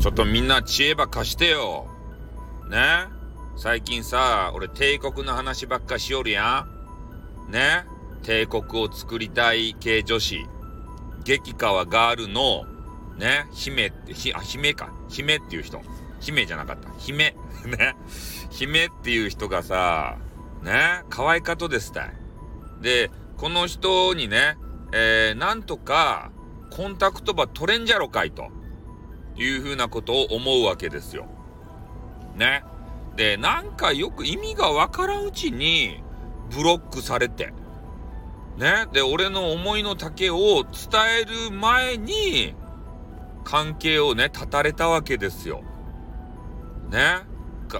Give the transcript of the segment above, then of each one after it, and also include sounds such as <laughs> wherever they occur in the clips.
ちょっとみんな知恵ば貸してよ。ね？最近さ、俺帝国の話ばっかしよるやん。ね？帝国を作りたい系女子。激川ガールの、ね、姫って、ひ、あ、姫か。姫っていう人。姫じゃなかった。姫。<laughs> ね？姫っていう人がさ、ね、可愛かとですたい。で、この人にね、えー、なんとか、コンタクトば取れんじゃろかいと。いうふうなことを思うわけですよ。ね。で、なんかよく意味がわからんうちにブロックされて、ね。で、俺の思いの丈を伝える前に関係をね、断たれたわけですよ。ね。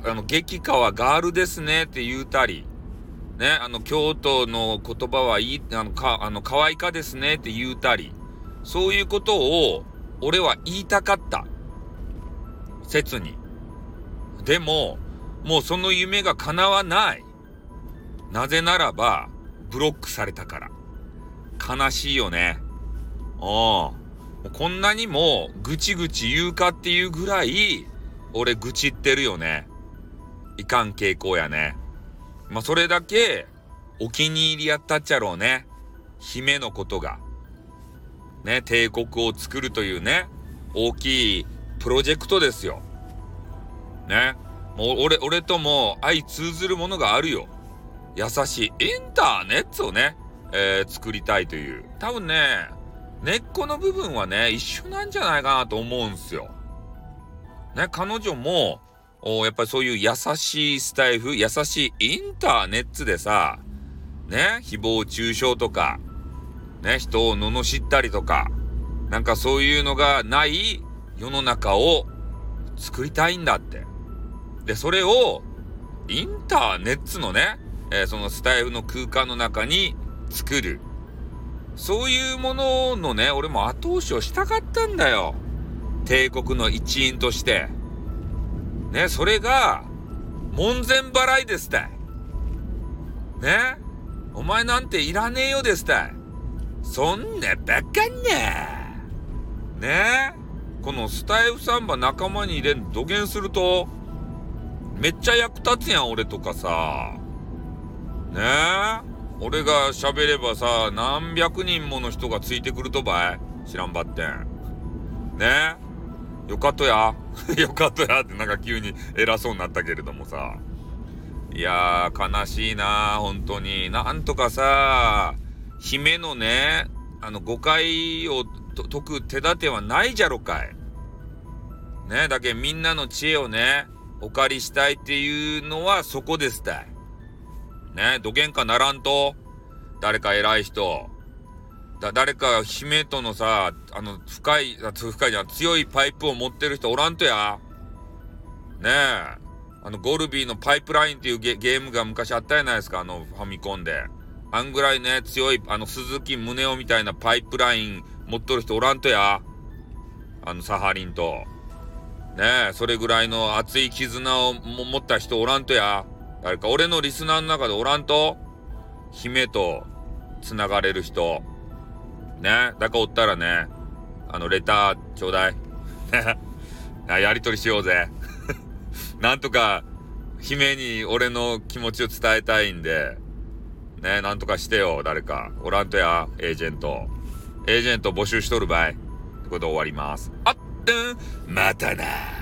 あの、激化はガールですねって言うたり、ね、あの、京都の言葉はいい、あの、か、あの、可愛いかですねって言うたり、そういうことを俺は言いたかった。切に。でも、もうその夢が叶わない。なぜならば、ブロックされたから。悲しいよね。ああ。こんなにもぐちぐち言うかっていうぐらい、俺愚痴ってるよね。いかん傾向やね。まあ、それだけ、お気に入りやったっちゃろうね。姫のことが。ね、帝国を作るというね、大きいプロジェクトですよ。ね。もう俺、俺とも相通ずるものがあるよ。優しいインターネットをね、えー、作りたいという。多分ね、根っこの部分はね、一緒なんじゃないかなと思うんすよ。ね、彼女も、おやっぱりそういう優しいスタイフ、優しいインターネットでさ、ね、誹謗中傷とか、ね、人を罵ったりとか、なんかそういうのがない世の中を作りたいんだって。で、それを、インターネットのね、えー、そのスタイルの空間の中に作る。そういうもののね、俺も後押しをしたかったんだよ。帝国の一員として。ね、それが、門前払いですたい。ねお前なんていらねえよですたい。そんなバカな。ねこのスタイフサンバ仲間に入れん、土下すると、めっちゃ役立つやん、俺とかさ。ねえ？俺が喋ればさ、何百人もの人がついてくるとばい？知らんばってん。ねえ？よかとや <laughs> よかとやってなんか急に偉そうになったけれどもさ。いやー、悲しいな本当に。なんとかさ、姫のね、あの、誤解を解く手立てはないじゃろかい。ね、だけみんなの知恵をね、お借りしたいっていうのはそこですたい。ね、どげんかならんと、誰か偉い人、だ、誰か姫とのさ、あの、深い、深いじゃん、強いパイプを持ってる人おらんとや。ねえ。あの、ゴルビーのパイプラインっていうゲームが昔あったじゃないですか、あの、ファミコンで。あんぐらいね、強い、あの、鈴木宗男みたいなパイプライン持っとる人おらんとや。あの、サハリンと。ねえ、それぐらいの熱い絆を持った人おらんとや。誰か俺のリスナーの中でおらんと姫と繋がれる人。ねだからおったらね、あの、レターちょうだい。<laughs> ねやりとりしようぜ。<laughs> なんとか、姫に俺の気持ちを伝えたいんで、ね、なんとかしてよ、誰か。おらんとや、エージェント。エージェント募集しとる場合。ってことで終わります。あっ、うん、またな